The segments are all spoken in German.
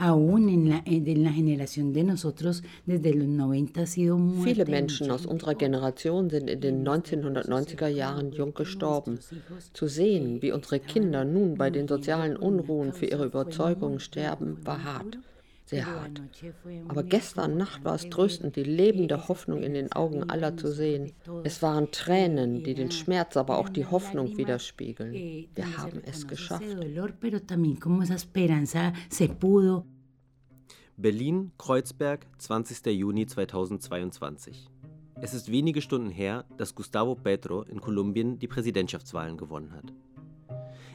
aún en la, en la generación de nosotros desde los 90 ha sido Viele Menschen aus unserer Generation sind in den 1990er Jahren jung gestorben. Zu sehen, wie unsere Kinder nun bei den sozialen Unruhen für ihre Überzeugungen sterben, war hart sehr hart. Aber gestern Nacht war es tröstend, die lebende Hoffnung in den Augen aller zu sehen. Es waren Tränen, die den Schmerz, aber auch die Hoffnung widerspiegeln. Wir haben es geschafft. Berlin, Kreuzberg, 20. Juni 2022. Es ist wenige Stunden her, dass Gustavo Petro in Kolumbien die Präsidentschaftswahlen gewonnen hat.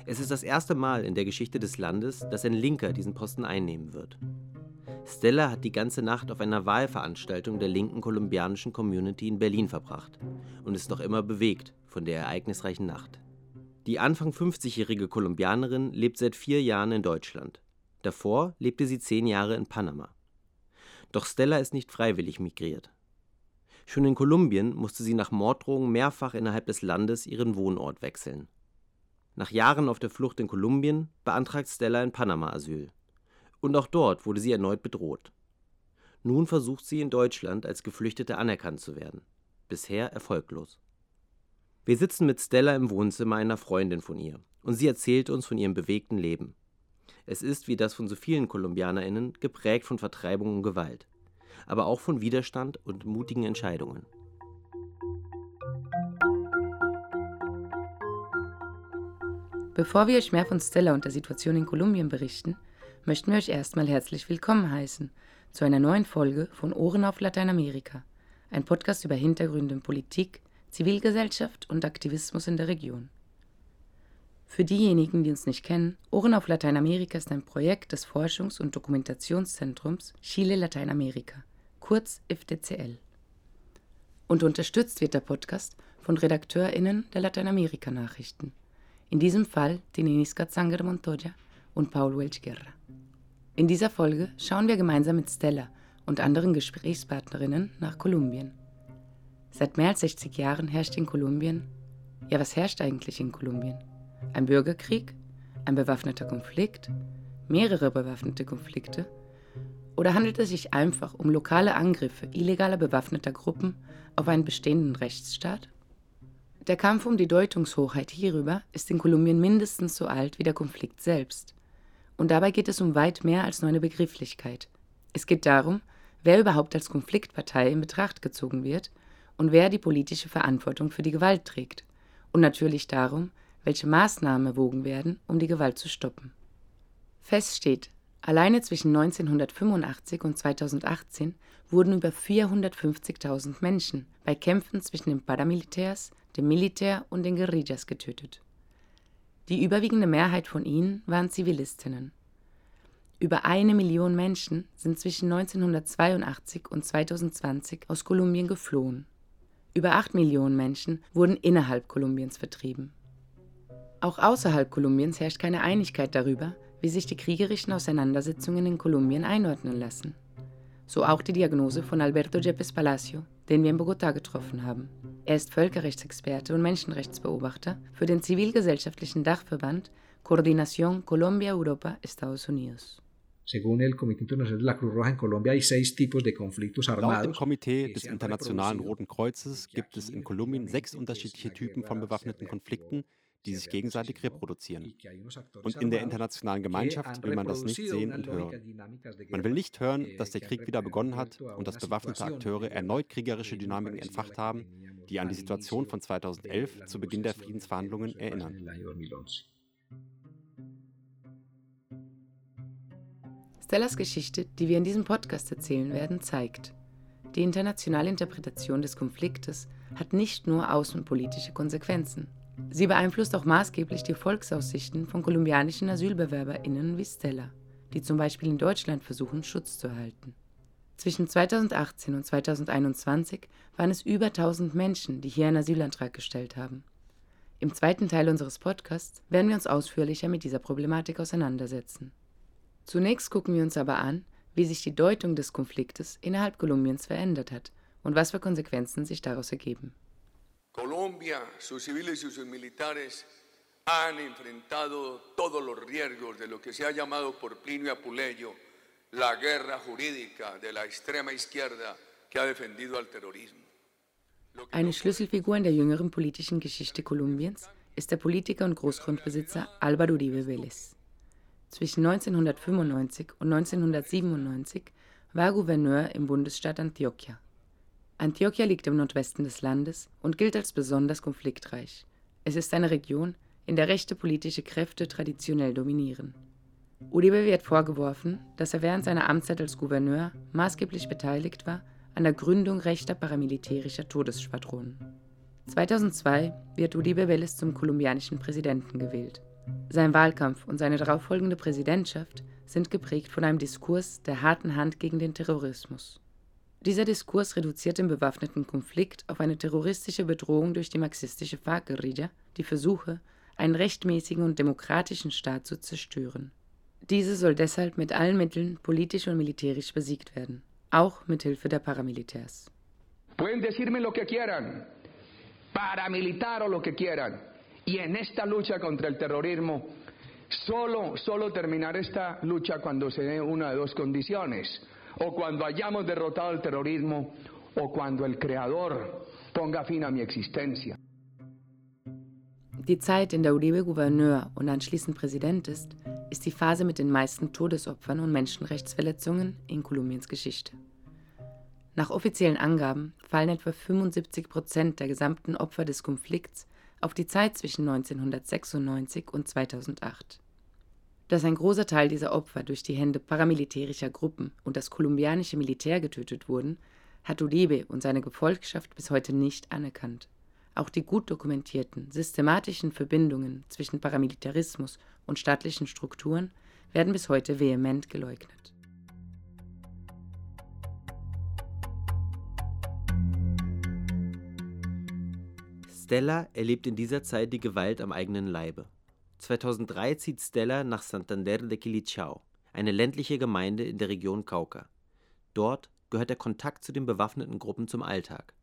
Es ist das erste Mal in der Geschichte des Landes, dass ein Linker diesen Posten einnehmen wird. Stella hat die ganze Nacht auf einer Wahlveranstaltung der linken kolumbianischen Community in Berlin verbracht und ist noch immer bewegt von der ereignisreichen Nacht. Die Anfang 50-jährige Kolumbianerin lebt seit vier Jahren in Deutschland. Davor lebte sie zehn Jahre in Panama. Doch Stella ist nicht freiwillig migriert. Schon in Kolumbien musste sie nach Morddrohungen mehrfach innerhalb des Landes ihren Wohnort wechseln. Nach Jahren auf der Flucht in Kolumbien beantragt Stella in Panama Asyl und auch dort wurde sie erneut bedroht. Nun versucht sie in Deutschland als Geflüchtete anerkannt zu werden. Bisher erfolglos. Wir sitzen mit Stella im Wohnzimmer einer Freundin von ihr und sie erzählt uns von ihrem bewegten Leben. Es ist, wie das von so vielen KolumbianerInnen, geprägt von Vertreibung und Gewalt, aber auch von Widerstand und mutigen Entscheidungen. Bevor wir euch mehr von Stella und der Situation in Kolumbien berichten, möchten wir euch erstmal herzlich willkommen heißen zu einer neuen Folge von Ohren auf Lateinamerika, ein Podcast über Hintergründe in Politik, Zivilgesellschaft und Aktivismus in der Region. Für diejenigen, die uns nicht kennen, Ohren auf Lateinamerika ist ein Projekt des Forschungs- und Dokumentationszentrums Chile Lateinamerika, kurz IFDCL. Und unterstützt wird der Podcast von RedakteurInnen der Lateinamerika-Nachrichten. In diesem Fall Tinenis Zanger Montoya und Paul Welch Guerra. In dieser Folge schauen wir gemeinsam mit Stella und anderen Gesprächspartnerinnen nach Kolumbien. Seit mehr als 60 Jahren herrscht in Kolumbien, ja was herrscht eigentlich in Kolumbien? Ein Bürgerkrieg? Ein bewaffneter Konflikt? Mehrere bewaffnete Konflikte? Oder handelt es sich einfach um lokale Angriffe illegaler bewaffneter Gruppen auf einen bestehenden Rechtsstaat? Der Kampf um die Deutungshochheit hierüber ist in Kolumbien mindestens so alt wie der Konflikt selbst. Und dabei geht es um weit mehr als nur eine Begrifflichkeit. Es geht darum, wer überhaupt als Konfliktpartei in Betracht gezogen wird und wer die politische Verantwortung für die Gewalt trägt. Und natürlich darum, welche Maßnahmen erwogen werden, um die Gewalt zu stoppen. Fest steht, alleine zwischen 1985 und 2018 wurden über 450.000 Menschen bei Kämpfen zwischen den Paramilitärs, dem Militär und den Guerillas getötet. Die überwiegende Mehrheit von ihnen waren Zivilistinnen. Über eine Million Menschen sind zwischen 1982 und 2020 aus Kolumbien geflohen. Über acht Millionen Menschen wurden innerhalb Kolumbiens vertrieben. Auch außerhalb Kolumbiens herrscht keine Einigkeit darüber, wie sich die kriegerischen Auseinandersetzungen in Kolumbien einordnen lassen. So auch die Diagnose von Alberto Yepes Palacio, den wir in Bogotá getroffen haben. Er ist Völkerrechtsexperte und Menschenrechtsbeobachter für den zivilgesellschaftlichen Dachverband Coordinación Colombia-Europa Estados Unidos. Según el Comité Internacional de la Cruz Roja en Colombia hay seis tipos de conflictos armados. Laut dem Komitee des Internationalen Roten Kreuzes gibt es in Kolumbien sechs unterschiedliche Typen von bewaffneten Konflikten, die sich gegenseitig reproduzieren. Und in der internationalen Gemeinschaft will man das nicht sehen und hören. Man will nicht hören, dass der Krieg wieder begonnen hat und dass bewaffnete Akteure erneut kriegerische Dynamiken entfacht haben, die an die Situation von 2011 zu Beginn der Friedensverhandlungen erinnern. Stellas Geschichte, die wir in diesem Podcast erzählen werden, zeigt, die internationale Interpretation des Konfliktes hat nicht nur außenpolitische Konsequenzen. Sie beeinflusst auch maßgeblich die Volksaussichten von kolumbianischen AsylbewerberInnen wie Stella, die zum Beispiel in Deutschland versuchen, Schutz zu erhalten. Zwischen 2018 und 2021 waren es über 1000 Menschen, die hier einen Asylantrag gestellt haben. Im zweiten Teil unseres Podcasts werden wir uns ausführlicher mit dieser Problematik auseinandersetzen. Zunächst gucken wir uns aber an, wie sich die Deutung des Konfliktes innerhalb Kolumbiens verändert hat und was für Konsequenzen sich daraus ergeben. Colombia, sus civiles y sus militares han enfrentado todos los riesgos de lo que se ha llamado por Plinio Apuleyo la guerra jurídica de la extrema izquierda que ha defendido al terrorismo. Eine Schlüsselfigur in der jüngeren politischen Geschichte Kolumbiens ist der Politiker und Großgrundbesitzer Álvaro Uribe Vélez. Zwischen 1995 und 1997 war Gouverneur im Bundesstaat Antioquia. Antioquia liegt im Nordwesten des Landes und gilt als besonders konfliktreich. Es ist eine Region, in der rechte politische Kräfte traditionell dominieren. Uribe wird vorgeworfen, dass er während seiner Amtszeit als Gouverneur maßgeblich beteiligt war an der Gründung rechter paramilitärischer Todesschwadronen. 2002 wird Uribe Vélez zum kolumbianischen Präsidenten gewählt. Sein Wahlkampf und seine darauffolgende Präsidentschaft sind geprägt von einem Diskurs der harten Hand gegen den Terrorismus. Dieser Diskurs reduziert den bewaffneten Konflikt auf eine terroristische Bedrohung durch die marxistische FARC-Guerilla, die versuche, einen rechtmäßigen und demokratischen Staat zu zerstören. Diese soll deshalb mit allen Mitteln politisch und militärisch besiegt werden, auch mit Hilfe der Paramilitärs. Pueden decirme lo que quieran, paramilitar o lo que quieran. Y en esta lucha contra el terrorismo, solo, solo terminar esta lucha cuando se dé una de dos condiciones. O cuando hayamos derrotado el terrorismo, o cuando el Creador ponga fin a mi existencia. Die Zeit, in der Uribe Gouverneur und anschließend Präsident ist, ist die Phase mit den meisten Todesopfern und Menschenrechtsverletzungen in Kolumbiens Geschichte. Nach offiziellen Angaben fallen etwa 75 Prozent der gesamten Opfer des Konflikts auf die Zeit zwischen 1996 und 2008. Dass ein großer Teil dieser Opfer durch die Hände paramilitärischer Gruppen und das kolumbianische Militär getötet wurden, hat Uribe und seine Gefolgschaft bis heute nicht anerkannt. Auch die gut dokumentierten, systematischen Verbindungen zwischen Paramilitarismus und staatlichen Strukturen werden bis heute vehement geleugnet. Stella erlebt in dieser Zeit die Gewalt am eigenen Leibe. 2003 zieht Stella nach Santander de Quilichao, eine ländliche Gemeinde in der Region Cauca. Dort gehört der Kontakt zu den bewaffneten Gruppen zum Alltag.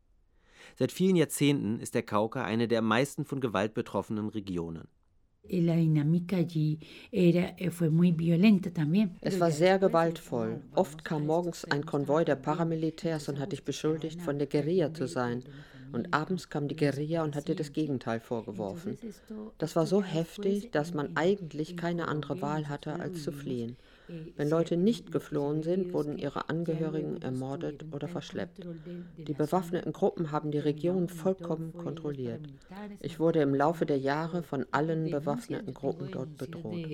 Seit vielen Jahrzehnten ist der Cauca eine der am meisten von Gewalt betroffenen Regionen. Es war sehr gewaltvoll. Oft kam morgens ein Konvoi der Paramilitärs und hat dich beschuldigt, von der Guerilla zu sein. Und abends kam die Guerilla und hat dir das Gegenteil vorgeworfen. Das war so heftig, dass man eigentlich keine andere Wahl hatte, als zu fliehen. Wenn Leute nicht geflohen sind, wurden ihre Angehörigen ermordet oder verschleppt. Die bewaffneten Gruppen haben die Region vollkommen kontrolliert. Ich wurde im Laufe der Jahre von allen bewaffneten Gruppen dort bedroht.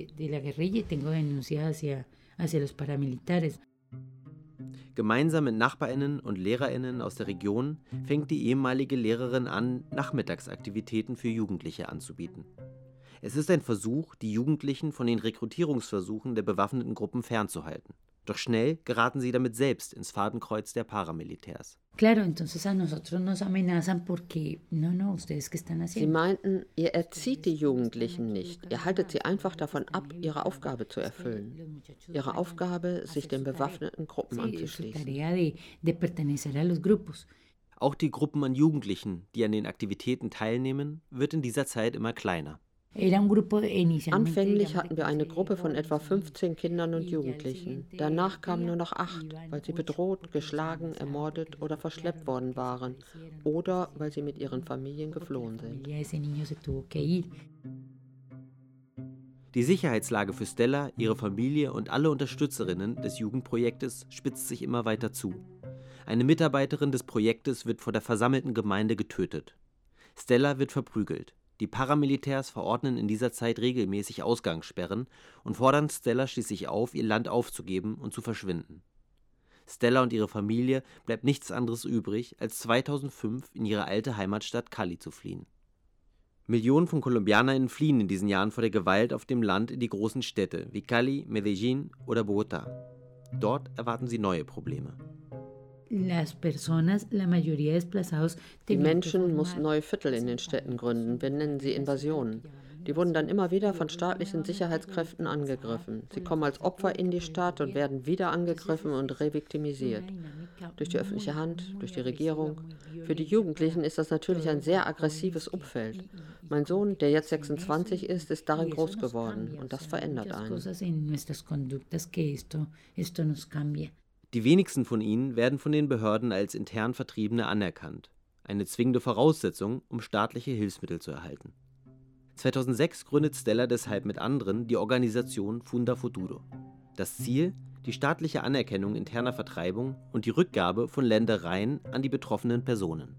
Gemeinsam mit Nachbarinnen und Lehrerinnen aus der Region fängt die ehemalige Lehrerin an, Nachmittagsaktivitäten für Jugendliche anzubieten. Es ist ein Versuch, die Jugendlichen von den Rekrutierungsversuchen der bewaffneten Gruppen fernzuhalten. Doch schnell geraten sie damit selbst ins Fadenkreuz der Paramilitärs. Sie meinten, ihr erzieht die Jugendlichen nicht, ihr haltet sie einfach davon ab, ihre Aufgabe zu erfüllen. Ihre Aufgabe, sich den bewaffneten Gruppen anzuschließen. Auch die Gruppen an Jugendlichen, die an den Aktivitäten teilnehmen, wird in dieser Zeit immer kleiner. Anfänglich hatten wir eine Gruppe von etwa 15 Kindern und Jugendlichen. Danach kamen nur noch acht, weil sie bedroht, geschlagen, ermordet oder verschleppt worden waren oder weil sie mit ihren Familien geflohen sind. Die Sicherheitslage für Stella, ihre Familie und alle Unterstützerinnen des Jugendprojektes spitzt sich immer weiter zu. Eine Mitarbeiterin des Projektes wird vor der versammelten Gemeinde getötet. Stella wird verprügelt. Die Paramilitärs verordnen in dieser Zeit regelmäßig Ausgangssperren und fordern Stella schließlich auf, ihr Land aufzugeben und zu verschwinden. Stella und ihre Familie bleibt nichts anderes übrig, als 2005 in ihre alte Heimatstadt Cali zu fliehen. Millionen von KolumbianerInnen fliehen in diesen Jahren vor der Gewalt auf dem Land in die großen Städte wie Cali, Medellin oder Bogotá. Dort erwarten sie neue Probleme. Die Menschen mussten neue Viertel in den Städten gründen. Wir nennen sie Invasionen. Die wurden dann immer wieder von staatlichen Sicherheitskräften angegriffen. Sie kommen als Opfer in die Stadt und werden wieder angegriffen und reviktimisiert. durch die öffentliche Hand, durch die Regierung. Für die Jugendlichen ist das natürlich ein sehr aggressives Umfeld. Mein Sohn, der jetzt 26 ist, ist darin groß geworden und das verändert einen. Die wenigsten von ihnen werden von den Behörden als intern Vertriebene anerkannt, eine zwingende Voraussetzung, um staatliche Hilfsmittel zu erhalten. 2006 gründet Stella deshalb mit anderen die Organisation Funda Futuro. Das Ziel, die staatliche Anerkennung interner Vertreibung und die Rückgabe von Ländereien an die betroffenen Personen.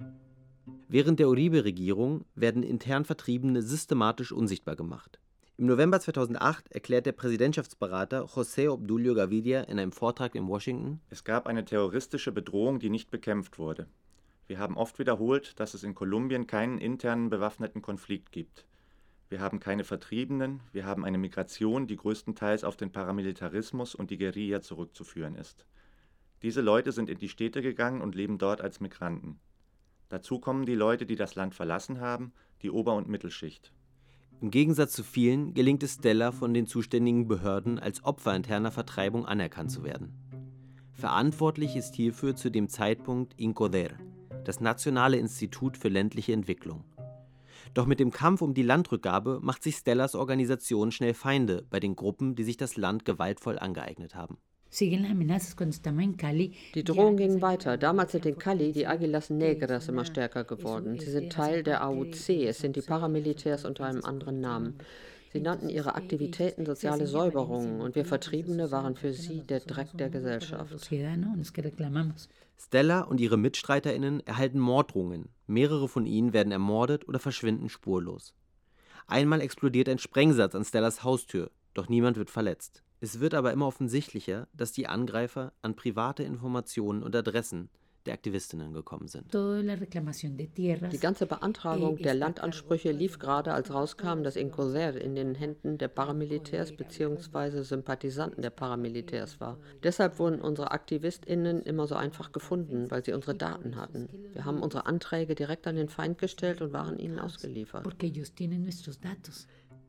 Während der Uribe-Regierung werden intern Vertriebene systematisch unsichtbar gemacht. Im November 2008 erklärt der Präsidentschaftsberater José Obdulio Gaviria in einem Vortrag in Washington: Es gab eine terroristische Bedrohung, die nicht bekämpft wurde. Wir haben oft wiederholt, dass es in Kolumbien keinen internen bewaffneten Konflikt gibt. Wir haben keine Vertriebenen, wir haben eine Migration, die größtenteils auf den Paramilitarismus und die Guerilla zurückzuführen ist. Diese Leute sind in die Städte gegangen und leben dort als Migranten. Dazu kommen die Leute, die das Land verlassen haben, die Ober- und Mittelschicht. Im Gegensatz zu vielen gelingt es Stella von den zuständigen Behörden als Opfer interner Vertreibung anerkannt zu werden. Verantwortlich ist hierfür zu dem Zeitpunkt INCODER, das Nationale Institut für ländliche Entwicklung. Doch mit dem Kampf um die Landrückgabe macht sich Stellas Organisation schnell Feinde bei den Gruppen, die sich das Land gewaltvoll angeeignet haben. Die Drohungen gingen weiter. Damals sind in Cali die Aguilas Negras immer stärker geworden. Sie sind Teil der AUC. Es sind die Paramilitärs unter einem anderen Namen. Sie nannten ihre Aktivitäten soziale Säuberungen und wir Vertriebene waren für sie der Dreck der Gesellschaft. Stella und ihre MitstreiterInnen erhalten Morddrohungen. Mehrere von ihnen werden ermordet oder verschwinden spurlos. Einmal explodiert ein Sprengsatz an Stellas Haustür, doch niemand wird verletzt. Es wird aber immer offensichtlicher, dass die Angreifer an private Informationen und Adressen der Aktivistinnen gekommen sind. Die ganze Beantragung der Landansprüche lief gerade, als rauskam, dass Incoser in den Händen der Paramilitärs bzw. Sympathisanten der Paramilitärs war. Deshalb wurden unsere AktivistInnen immer so einfach gefunden, weil sie unsere Daten hatten. Wir haben unsere Anträge direkt an den Feind gestellt und waren ihnen ausgeliefert.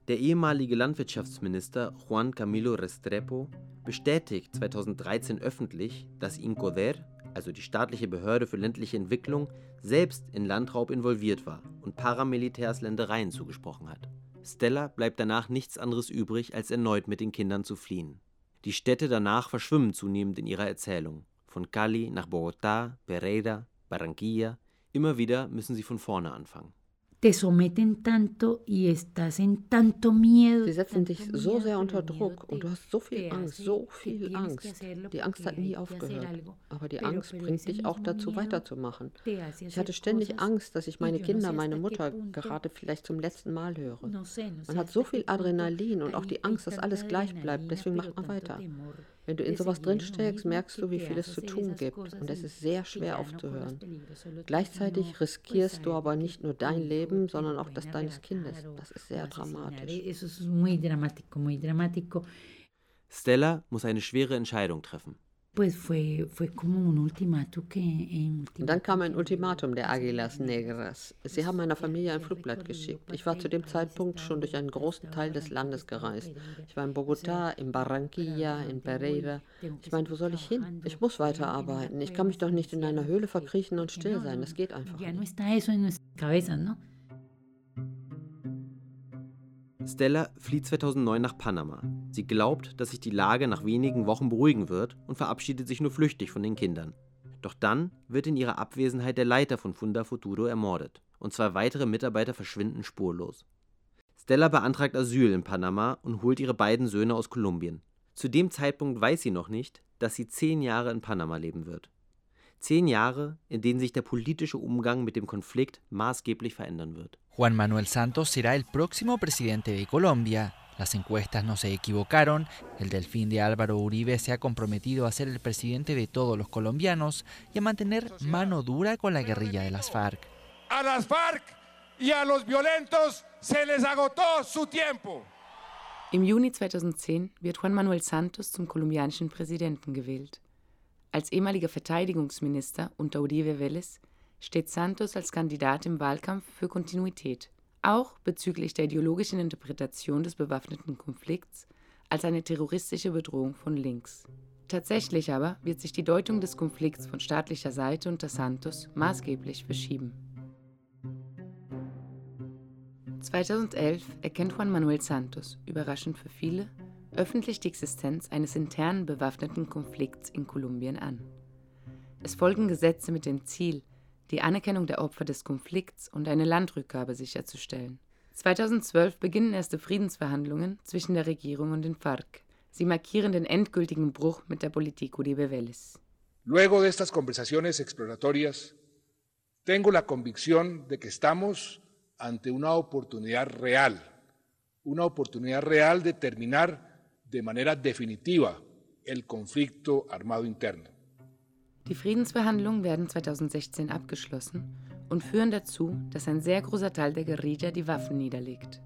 Der ehemalige Landwirtschaftsminister Juan Camilo Restrepo bestätigt 2013 öffentlich, dass Incoder also die staatliche Behörde für ländliche Entwicklung, selbst in Landraub involviert war und Paramilitärs Ländereien zugesprochen hat. Stella bleibt danach nichts anderes übrig, als erneut mit den Kindern zu fliehen. Die Städte danach verschwimmen zunehmend in ihrer Erzählung. Von Cali nach Bogotá, Pereira, Barranquilla. Immer wieder müssen sie von vorne anfangen te someten tanto y estás en tanto miedo. Sie setzen dich so sehr unter Druck und du hast so viel Angst, so viel Angst. Die Angst hat nie aufgehört. Aber die Angst bringt dich auch dazu, weiterzumachen. Ich hatte ständig Angst, dass ich meine Kinder, meine Mutter gerade vielleicht zum letzten Mal höre. Man hat so viel Adrenalin und auch die Angst, dass alles gleich bleibt. Deswegen macht man weiter. Wenn du in sowas drinsteckst, merkst du, wie viel es zu tun gibt und es ist sehr schwer aufzuhören. Gleichzeitig riskierst du aber nicht nur dein Leben, sondern auch das deines Kindes. Das ist sehr dramatisch. Stella muss eine schwere Entscheidung treffen. Pues fue, fue como un ultimatum que, eh, Dann kam ein Ultimatum der Aguilas Negras. Sie haben meiner Familie ein Flugblatt geschickt. Ich war zu dem Zeitpunkt schon durch einen großen Teil des Landes gereist. Ich war in Bogotá, in Barranquilla, in Pereira. Ich meinte, wo soll ich hin? Ich muss weiterarbeiten. Ich kann mich doch nicht in einer Höhle verkriechen und still sein. Das geht einfach nicht. Stella flieht 2009 nach Panama. Sie glaubt, dass sich die Lage nach wenigen Wochen beruhigen wird und verabschiedet sich nur flüchtig von den Kindern. Doch dann wird in ihrer Abwesenheit der Leiter von Funda Futuro ermordet und zwei weitere Mitarbeiter verschwinden spurlos. Stella beantragt Asyl in Panama und holt ihre beiden Söhne aus Kolumbien. Zu dem Zeitpunkt weiß sie noch nicht, dass sie zehn Jahre in Panama leben wird. Zehn Jahre, in denen sich der politische Umgang mit dem Konflikt maßgeblich verändern wird. Juan Manuel Santos será el próximo presidente de Colombia. Las encuestas no se equivocaron. El delfín de Álvaro Uribe se ha comprometido a ser el presidente de todos los colombianos y a mantener mano dura con la guerrilla de las FARC. A las FARC y a los violentos se les agotó su tiempo. Im Juni 2010 wird Juan Manuel Santos zum kolumbianischen Präsidenten gewählt. Als ehemaliger Verteidigungsminister unter Uribe Vélez steht Santos als Kandidat im Wahlkampf für Kontinuität, auch bezüglich der ideologischen Interpretation des bewaffneten Konflikts als eine terroristische Bedrohung von links. Tatsächlich aber wird sich die Deutung des Konflikts von staatlicher Seite unter Santos maßgeblich verschieben. 2011 erkennt Juan Manuel Santos, überraschend für viele, öffentlich die Existenz eines internen bewaffneten Konflikts in Kolumbien an. Es folgen Gesetze mit dem Ziel, die Anerkennung der Opfer des Konflikts und eine Landrückgabe sicherzustellen. 2012 beginnen erste Friedensverhandlungen zwischen der Regierung und den FARC. Sie markieren den endgültigen Bruch mit der Politik Uribe Vélez. Luego de estas conversaciones exploratorias, tengo la convicción de que estamos ante una oportunidad real, una oportunidad real de terminar de manera definitiva el conflicto armado interno. Die Friedensverhandlungen werden 2016 abgeschlossen und führen dazu, dass ein sehr großer Teil der Guerilla die Waffen niederlegt.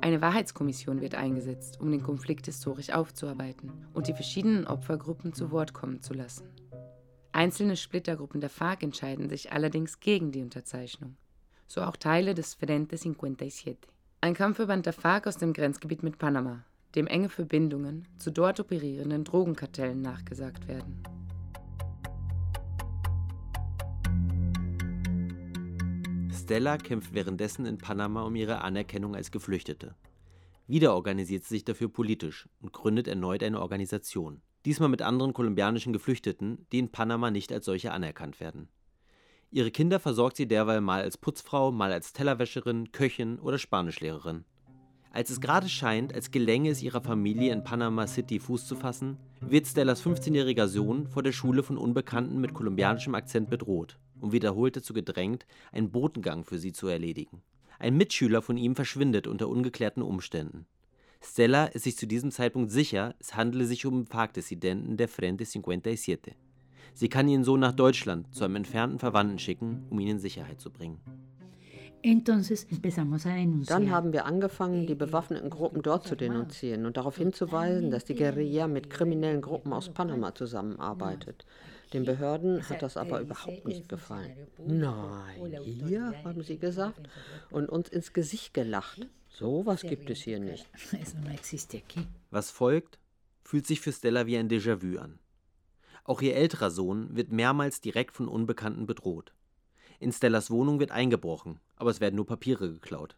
Eine Wahrheitskommission wird eingesetzt, um den Konflikt historisch aufzuarbeiten und die verschiedenen Opfergruppen zu Wort kommen zu lassen. Einzelne Splittergruppen der FARC entscheiden sich allerdings gegen die Unterzeichnung, so auch Teile des Frente 57. Ein Kampfverband der FARC aus dem Grenzgebiet mit Panama, dem enge Verbindungen zu dort operierenden Drogenkartellen nachgesagt werden. Stella kämpft währenddessen in Panama um ihre Anerkennung als Geflüchtete. Wieder organisiert sie sich dafür politisch und gründet erneut eine Organisation. Diesmal mit anderen kolumbianischen Geflüchteten, die in Panama nicht als solche anerkannt werden. Ihre Kinder versorgt sie derweil mal als Putzfrau, mal als Tellerwäscherin, Köchin oder Spanischlehrerin. Als es gerade scheint, als gelänge es ihrer Familie in Panama City Fuß zu fassen, wird Stellas 15-jähriger Sohn vor der Schule von Unbekannten mit kolumbianischem Akzent bedroht und wiederholt dazu gedrängt, einen Botengang für sie zu erledigen. Ein Mitschüler von ihm verschwindet unter ungeklärten Umständen. Stella ist sich zu diesem Zeitpunkt sicher, es handele sich um FARC-Dissidenten der Frente 57. Sie kann ihn so nach Deutschland zu einem entfernten Verwandten schicken, um ihn in Sicherheit zu bringen. Dann haben wir angefangen, die bewaffneten Gruppen dort zu denunzieren und darauf hinzuweisen, dass die Guerilla mit kriminellen Gruppen aus Panama zusammenarbeitet. Den Behörden hat das aber überhaupt nicht gefallen. Nein, hier, haben sie gesagt und uns ins Gesicht gelacht. So was gibt es hier nicht. Was folgt, fühlt sich für Stella wie ein Déjà-vu an. Auch ihr älterer Sohn wird mehrmals direkt von Unbekannten bedroht. In Stellas Wohnung wird eingebrochen, aber es werden nur Papiere geklaut.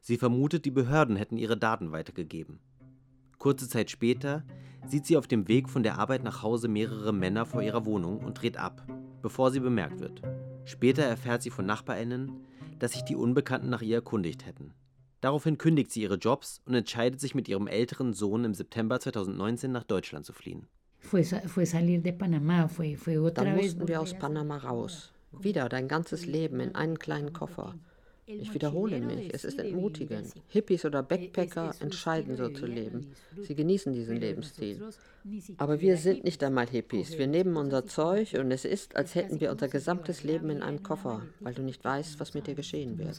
Sie vermutet, die Behörden hätten ihre Daten weitergegeben. Kurze Zeit später sieht sie auf dem Weg von der Arbeit nach Hause mehrere Männer vor ihrer Wohnung und dreht ab, bevor sie bemerkt wird. Später erfährt sie von NachbarInnen, dass sich die Unbekannten nach ihr erkundigt hätten. Daraufhin kündigt sie ihre Jobs und entscheidet sich mit ihrem älteren Sohn im September 2019 nach Deutschland zu fliehen. Dann mussten wir aus Panama raus. Wieder dein ganzes Leben in einen kleinen Koffer. Ich wiederhole mich, es ist entmutigend. Hippies oder Backpacker entscheiden so zu leben. Sie genießen diesen Lebensstil. Aber wir sind nicht einmal Hippies. Wir nehmen unser Zeug und es ist, als hätten wir unser gesamtes Leben in einem Koffer, weil du nicht weißt, was mit dir geschehen wird.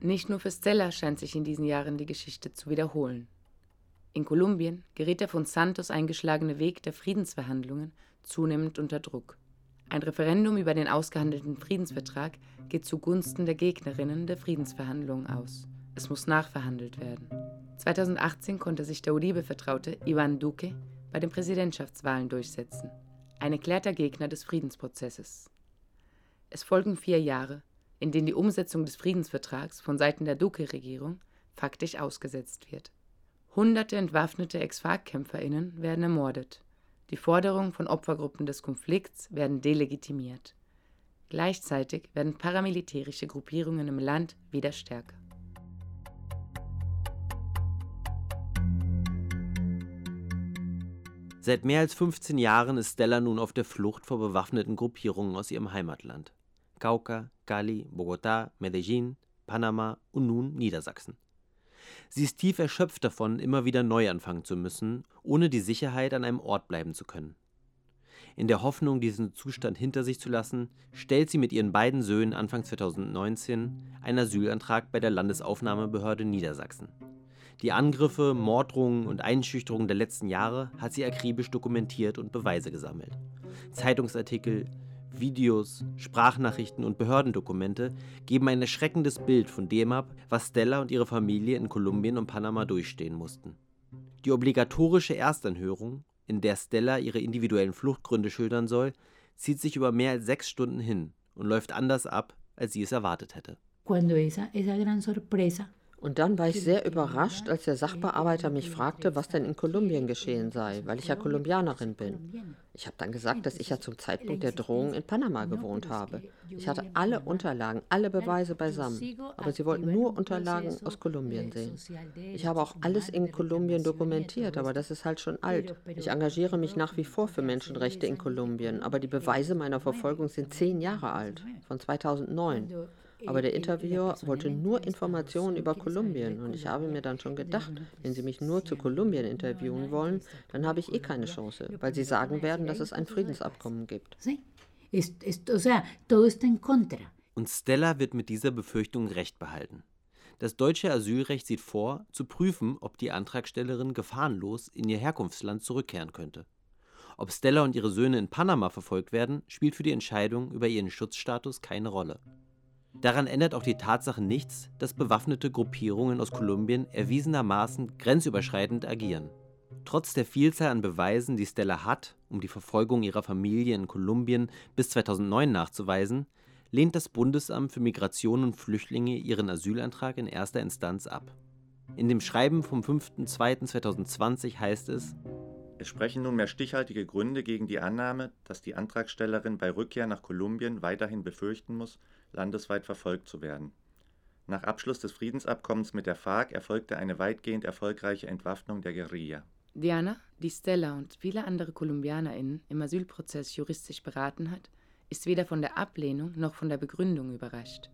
Nicht nur für Stella scheint sich in diesen Jahren die Geschichte zu wiederholen. In Kolumbien gerät der von Santos eingeschlagene Weg der Friedensverhandlungen zunehmend unter Druck. Ein Referendum über den ausgehandelten Friedensvertrag geht zugunsten der Gegnerinnen der Friedensverhandlungen aus. Es muss nachverhandelt werden. 2018 konnte sich der Uribe-Vertraute Ivan Duque bei den Präsidentschaftswahlen durchsetzen, ein erklärter Gegner des Friedensprozesses. Es folgen vier Jahre, in denen die Umsetzung des Friedensvertrags von Seiten der Duque-Regierung faktisch ausgesetzt wird. Hunderte entwaffnete Ex-FARC-KämpferInnen werden ermordet. Die Forderungen von Opfergruppen des Konflikts werden delegitimiert. Gleichzeitig werden paramilitärische Gruppierungen im Land wieder stärker. Seit mehr als 15 Jahren ist Stella nun auf der Flucht vor bewaffneten Gruppierungen aus ihrem Heimatland. Cauca, Cali, Bogotá, Medellín, Panama und nun Niedersachsen. Sie ist tief erschöpft davon, immer wieder neu anfangen zu müssen, ohne die Sicherheit, an einem Ort bleiben zu können. In der Hoffnung, diesen Zustand hinter sich zu lassen, stellt sie mit ihren beiden Söhnen Anfang 2019 einen Asylantrag bei der Landesaufnahmebehörde Niedersachsen. Die Angriffe, Morddrohungen und Einschüchterungen der letzten Jahre hat sie akribisch dokumentiert und Beweise gesammelt. Zeitungsartikel, Videos, Sprachnachrichten und Behördendokumente geben ein erschreckendes Bild von dem ab, was Stella und ihre Familie in Kolumbien und Panama durchstehen mussten. Die obligatorische Erstanhörung, in der Stella ihre individuellen Fluchtgründe schildern soll, zieht sich über mehr als sechs Stunden hin und läuft anders ab, als sie es erwartet hätte. Cuando esa, esa gran sorpresa Und dann war ich sehr überrascht, als der Sachbearbeiter mich fragte, was denn in Kolumbien geschehen sei, weil ich ja Kolumbianerin bin. Ich habe dann gesagt, dass ich ja zum Zeitpunkt der Drohung in Panama gewohnt habe. Ich hatte alle Unterlagen, alle Beweise beisammen, aber sie wollten nur Unterlagen aus Kolumbien sehen. Ich habe auch alles in Kolumbien dokumentiert, aber das ist halt schon alt. Ich engagiere mich nach wie vor für Menschenrechte in Kolumbien, aber die Beweise meiner Verfolgung sind zehn Jahre alt, von 2009. Aber der Interviewer wollte nur Informationen über Kolumbien und ich habe mir dann schon gedacht, wenn Sie mich nur zu Kolumbien interviewen wollen, dann habe ich eh keine Chance, weil Sie sagen werden, dass es ein Friedensabkommen gibt. Und Stella wird mit dieser Befürchtung recht behalten. Das deutsche Asylrecht sieht vor, zu prüfen, ob die Antragstellerin gefahrenlos in ihr Herkunftsland zurückkehren könnte. Ob Stella und ihre Söhne in Panama verfolgt werden, spielt für die Entscheidung über ihren Schutzstatus keine Rolle. Daran ändert auch die Tatsache nichts, dass bewaffnete Gruppierungen aus Kolumbien erwiesenermaßen grenzüberschreitend agieren. Trotz der Vielzahl an Beweisen, die Stella hat, um die Verfolgung ihrer Familie in Kolumbien bis 2009 nachzuweisen, lehnt das Bundesamt für Migration und Flüchtlinge ihren Asylantrag in erster Instanz ab. In dem Schreiben vom 5.2.2020 heißt es, es sprechen nunmehr stichhaltige Gründe gegen die Annahme, dass die Antragstellerin bei Rückkehr nach Kolumbien weiterhin befürchten muss, landesweit verfolgt zu werden. Nach Abschluss des Friedensabkommens mit der FARC erfolgte eine weitgehend erfolgreiche Entwaffnung der Guerilla. Diana, die Stella und viele andere KolumbianerInnen im Asylprozess juristisch beraten hat, ist weder von der Ablehnung noch von der Begründung überrascht.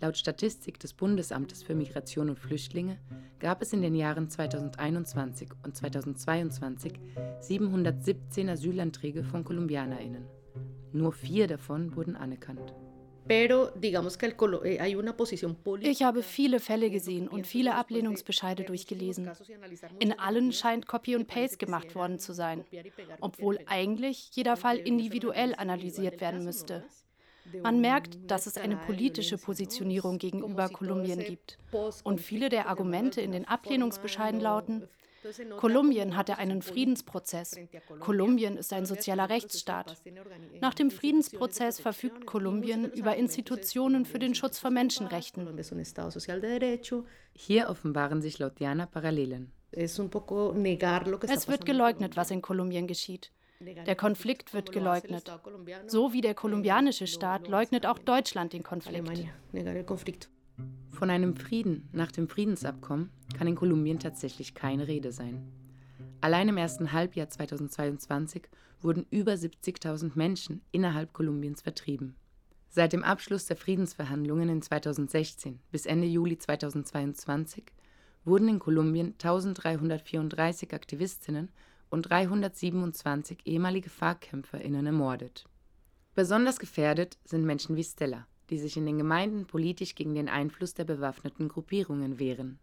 Laut Statistik des Bundesamtes für Migration und Flüchtlinge gab es in den Jahren 2021 und 2022 717 Asylanträge von KolumbianerInnen. Nur vier davon wurden anerkannt. Ich habe viele Fälle gesehen und viele Ablehnungsbescheide durchgelesen. In allen scheint Copy und Paste gemacht worden zu sein, obwohl eigentlich jeder Fall individuell analysiert werden müsste. Man merkt, dass es eine politische Positionierung gegenüber Kolumbien gibt. Und viele der Argumente in den Ablehnungsbescheiden lauten, Kolumbien hatte einen Friedensprozess. Kolumbien ist ein sozialer Rechtsstaat. Nach dem Friedensprozess verfügt Kolumbien über Institutionen für den Schutz von Menschenrechten. Hier offenbaren sich laut Diana Parallelen. Es wird geleugnet, was in Kolumbien geschieht. Der Konflikt wird geleugnet. So wie der kolumbianische Staat leugnet auch Deutschland den Konflikt. Von einem Frieden nach dem Friedensabkommen kann in Kolumbien tatsächlich keine Rede sein. Allein im ersten Halbjahr 2022 wurden über 70.000 Menschen innerhalb Kolumbiens vertrieben. Seit dem Abschluss der Friedensverhandlungen in 2016 bis Ende Juli 2022 wurden in Kolumbien 1334 Aktivistinnen und 327 ehemalige FARC-KämpferInnen ermordet. Besonders gefährdet sind Menschen wie Stella, die sich in den Gemeinden politisch gegen den Einfluss der bewaffneten Gruppierungen wehren.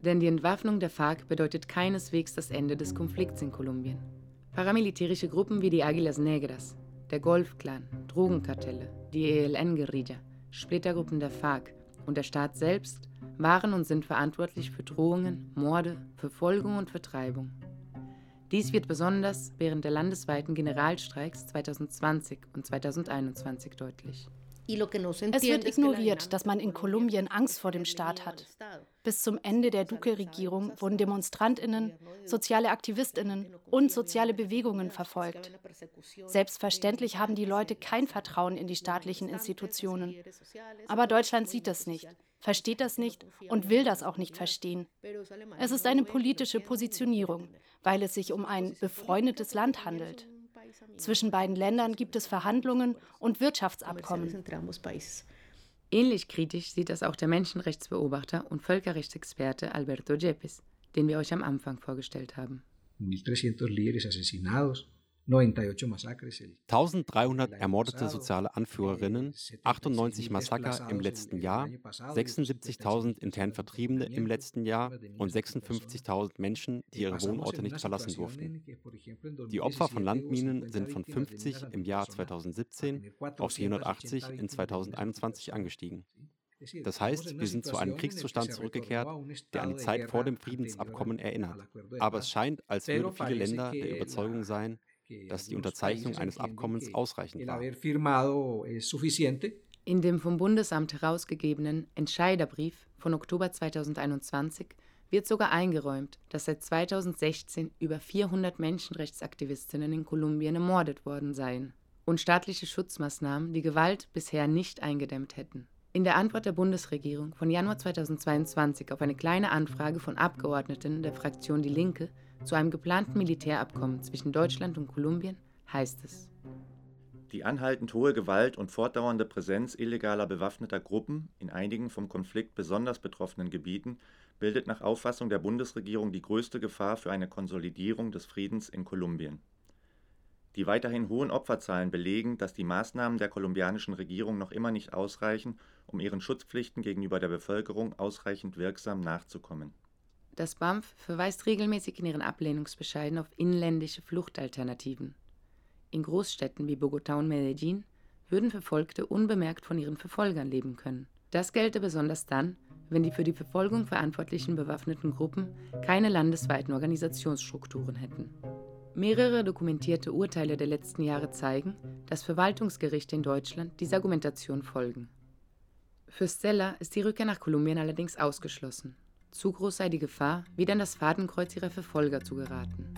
Denn die Entwaffnung der FARC bedeutet keineswegs das Ende des Konflikts in Kolumbien. Paramilitärische Gruppen wie die Águilas Negras, der Golf-Clan, Drogenkartelle, die ELN-Guerilla, Splittergruppen der FARC und der Staat selbst waren und sind verantwortlich für Drohungen, Morde, Verfolgung und Vertreibung. Dies wird besonders während der landesweiten Generalstreiks 2020 und 2021 deutlich. Es wird ignoriert, dass man in Kolumbien Angst vor dem Staat hat. Bis zum Ende der Duque-Regierung wurden Demonstrantinnen, soziale Aktivistinnen und soziale Bewegungen verfolgt. Selbstverständlich haben die Leute kein Vertrauen in die staatlichen Institutionen. Aber Deutschland sieht das nicht, versteht das nicht und will das auch nicht verstehen. Es ist eine politische Positionierung, weil es sich um ein befreundetes Land handelt. Zwischen beiden Ländern gibt es Verhandlungen und Wirtschaftsabkommen. Ähnlich kritisch sieht das auch der Menschenrechtsbeobachter und Völkerrechtsexperte Alberto Yepes, den wir euch am Anfang vorgestellt haben. 1.300 líderes asesinados, 1300 ermordete soziale Anführerinnen, 98 Massaker im letzten Jahr, 76.000 intern Vertriebene im letzten Jahr und 56.000 Menschen, die ihre Wohnorte nicht verlassen durften. Die Opfer von Landminen sind von 50 im Jahr 2017 auf 480 in 2021 angestiegen. Das heißt, wir sind zu einem Kriegszustand zurückgekehrt, der an die Zeit vor dem Friedensabkommen erinnert. Aber es scheint, als würden viele Länder der Überzeugung sein, dass die Unterzeichnung eines Abkommens ausreichend war. In dem vom Bundesamt herausgegebenen Entscheiderbrief von Oktober 2021 wird sogar eingeräumt, dass seit 2016 über 400 Menschenrechtsaktivistinnen in Kolumbien ermordet worden seien und staatliche Schutzmaßnahmen die Gewalt bisher nicht eingedämmt hätten. In der Antwort der Bundesregierung von Januar 2022 auf eine kleine Anfrage von Abgeordneten der Fraktion Die Linke zu einem geplanten Militärabkommen zwischen Deutschland und Kolumbien heißt es. Die anhaltend hohe Gewalt und fortdauernde Präsenz illegaler bewaffneter Gruppen in einigen vom Konflikt besonders betroffenen Gebieten bildet nach Auffassung der Bundesregierung die größte Gefahr für eine Konsolidierung des Friedens in Kolumbien. Die weiterhin hohen Opferzahlen belegen, dass die Maßnahmen der kolumbianischen Regierung noch immer nicht ausreichen, um ihren Schutzpflichten gegenüber der Bevölkerung ausreichend wirksam nachzukommen. Das BAMF verweist regelmäßig in ihren Ablehnungsbescheiden auf inländische Fluchtalternativen. In Großstädten wie Bogotá und Medellin würden Verfolgte unbemerkt von ihren Verfolgern leben können. Das gelte besonders dann, wenn die für die Verfolgung verantwortlichen bewaffneten Gruppen keine landesweiten Organisationsstrukturen hätten. Mehrere dokumentierte Urteile der letzten Jahre zeigen, dass Verwaltungsgerichte in Deutschland dieser Argumentation folgen. Für Stella ist die Rückkehr nach Kolumbien allerdings ausgeschlossen. Zu groß sei die Gefahr, wieder in das Fadenkreuz ihrer Verfolger zu geraten.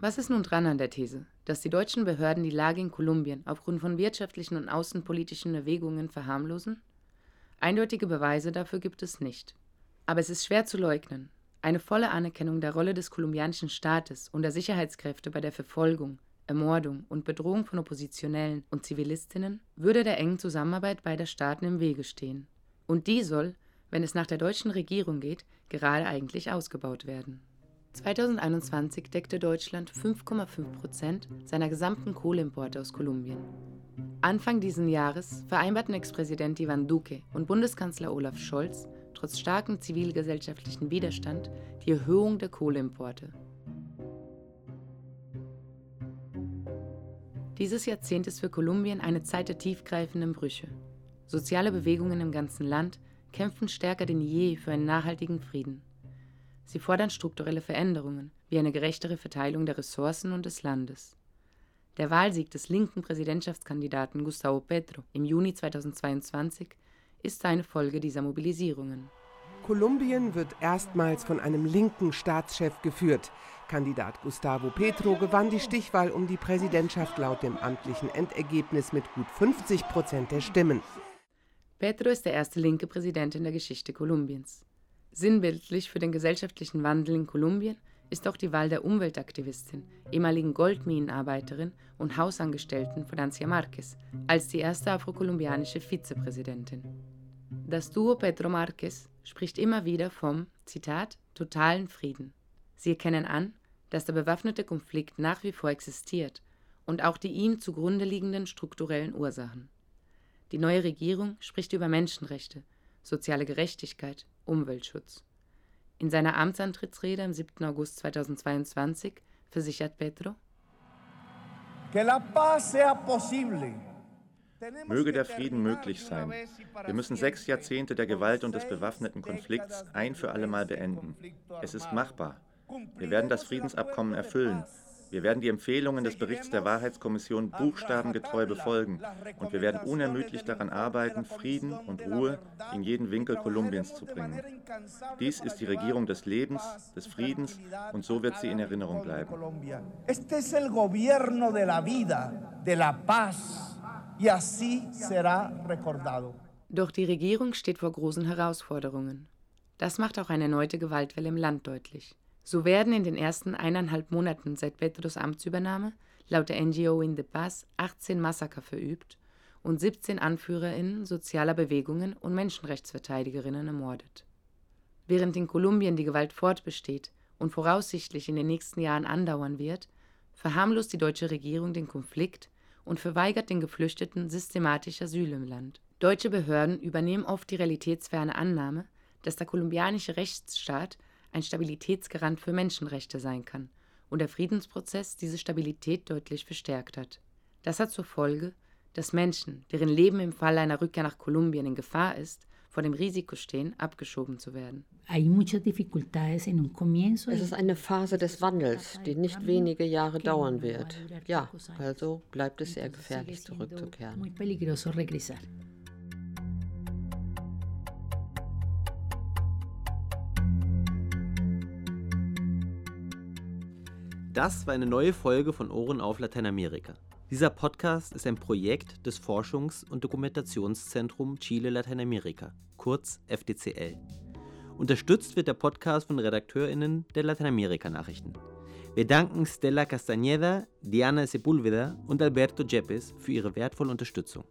Was ist nun dran an der These, dass die deutschen Behörden die Lage in Kolumbien aufgrund von wirtschaftlichen und außenpolitischen Erwägungen verharmlosen? Eindeutige Beweise dafür gibt es nicht. Aber es ist schwer zu leugnen. Eine volle Anerkennung der Rolle des kolumbianischen Staates und der Sicherheitskräfte bei der Verfolgung, Ermordung und Bedrohung von Oppositionellen und Zivilistinnen würde der engen Zusammenarbeit beider Staaten im Wege stehen. Und die soll, wenn es nach der deutschen Regierung geht, gerade eigentlich ausgebaut werden. 2021 deckte Deutschland 5,5 Prozent seiner gesamten Kohleimporte aus Kolumbien. Anfang dieses Jahres vereinbarten Ex-Präsident Ivan Duque und Bundeskanzler Olaf Scholz trotz starkem zivilgesellschaftlichen Widerstand die Erhöhung der Kohleimporte. Dieses Jahrzehnt ist für Kolumbien eine Zeit der tiefgreifenden Brüche. Soziale Bewegungen im ganzen Land kämpfen stärker denn je für einen nachhaltigen Frieden. Sie fordern strukturelle Veränderungen, wie eine gerechtere Verteilung der Ressourcen und des Landes. Der Wahlsieg des linken Präsidentschaftskandidaten Gustavo Petro im Juni 2022 ist eine Folge dieser Mobilisierungen. Kolumbien wird erstmals von einem linken Staatschef geführt. Kandidat Gustavo Petro gewann die Stichwahl um die Präsidentschaft laut dem amtlichen Endergebnis mit gut 50 Prozent der Stimmen. Petro ist der erste linke Präsident in der Geschichte Kolumbiens. Sinnbildlich für den gesellschaftlichen Wandel in Kolumbien ist auch die Wahl der Umweltaktivistin, ehemaligen Goldminenarbeiterin und Hausangestellten Francia Marquez als die erste afrokolumbianische Vizepräsidentin. Das Duo Petro Marquez spricht immer wieder vom, Zitat, totalen Frieden. Sie erkennen an, dass der bewaffnete Konflikt nach wie vor existiert und auch die ihm zugrunde liegenden strukturellen Ursachen. Die neue Regierung spricht über Menschenrechte, soziale Gerechtigkeit, Umweltschutz. In seiner Amtsantrittsrede am 7. August 2022 versichert Petro, Möge der Frieden möglich sein. Wir müssen sechs Jahrzehnte der Gewalt und des bewaffneten Konflikts ein für allemal beenden. Es ist machbar. Wir werden das Friedensabkommen erfüllen. Wir werden die Empfehlungen des Berichts der Wahrheitskommission buchstabengetreu befolgen und wir werden unermüdlich daran arbeiten, Frieden und Ruhe in jeden Winkel Kolumbiens zu bringen. Dies ist die Regierung des Lebens, des Friedens und so wird sie in Erinnerung bleiben. Este es el gobierno de la vida, de la paz y así será recordado. Doch die Regierung steht vor großen Herausforderungen. Das macht auch eine erneute Gewaltwelle im Land deutlich. So werden in den ersten eineinhalb Monaten seit Petros Amtsübernahme laut der NGO In the Paz 18 Massaker verübt und 17 AnführerInnen sozialer Bewegungen und Menschenrechtsverteidigerinnen ermordet. Während in Kolumbien die Gewalt fortbesteht und voraussichtlich in den nächsten Jahren andauern wird, verharmlost die deutsche Regierung den Konflikt und verweigert den Geflüchteten systematisch Asyl im Land. Deutsche Behörden übernehmen oft die realitätsferne Annahme, dass der kolumbianische Rechtsstaat ein Stabilitätsgarant für Menschenrechte sein kann und der Friedensprozess diese Stabilität deutlich verstärkt hat. Das hat zur Folge, dass Menschen, deren Leben im Fall einer Rückkehr nach Kolumbien in Gefahr ist, vor dem Risiko stehen, abgeschoben zu werden. Es ist eine Phase des Wandels, die nicht wenige Jahre dauern wird. Ja, also bleibt es sehr gefährlich zurückzukehren. Das war eine neue Folge von Ohren auf Lateinamerika. Dieser Podcast ist ein Projekt des Forschungs- und Dokumentationszentrum Chile Lateinamerika, kurz FDCL. Unterstützt wird der Podcast von RedakteurInnen der Lateinamerika-Nachrichten. Wir danken Stella Castañeda, Diana Sepúlveda und Alberto Yepes für ihre wertvolle Unterstützung.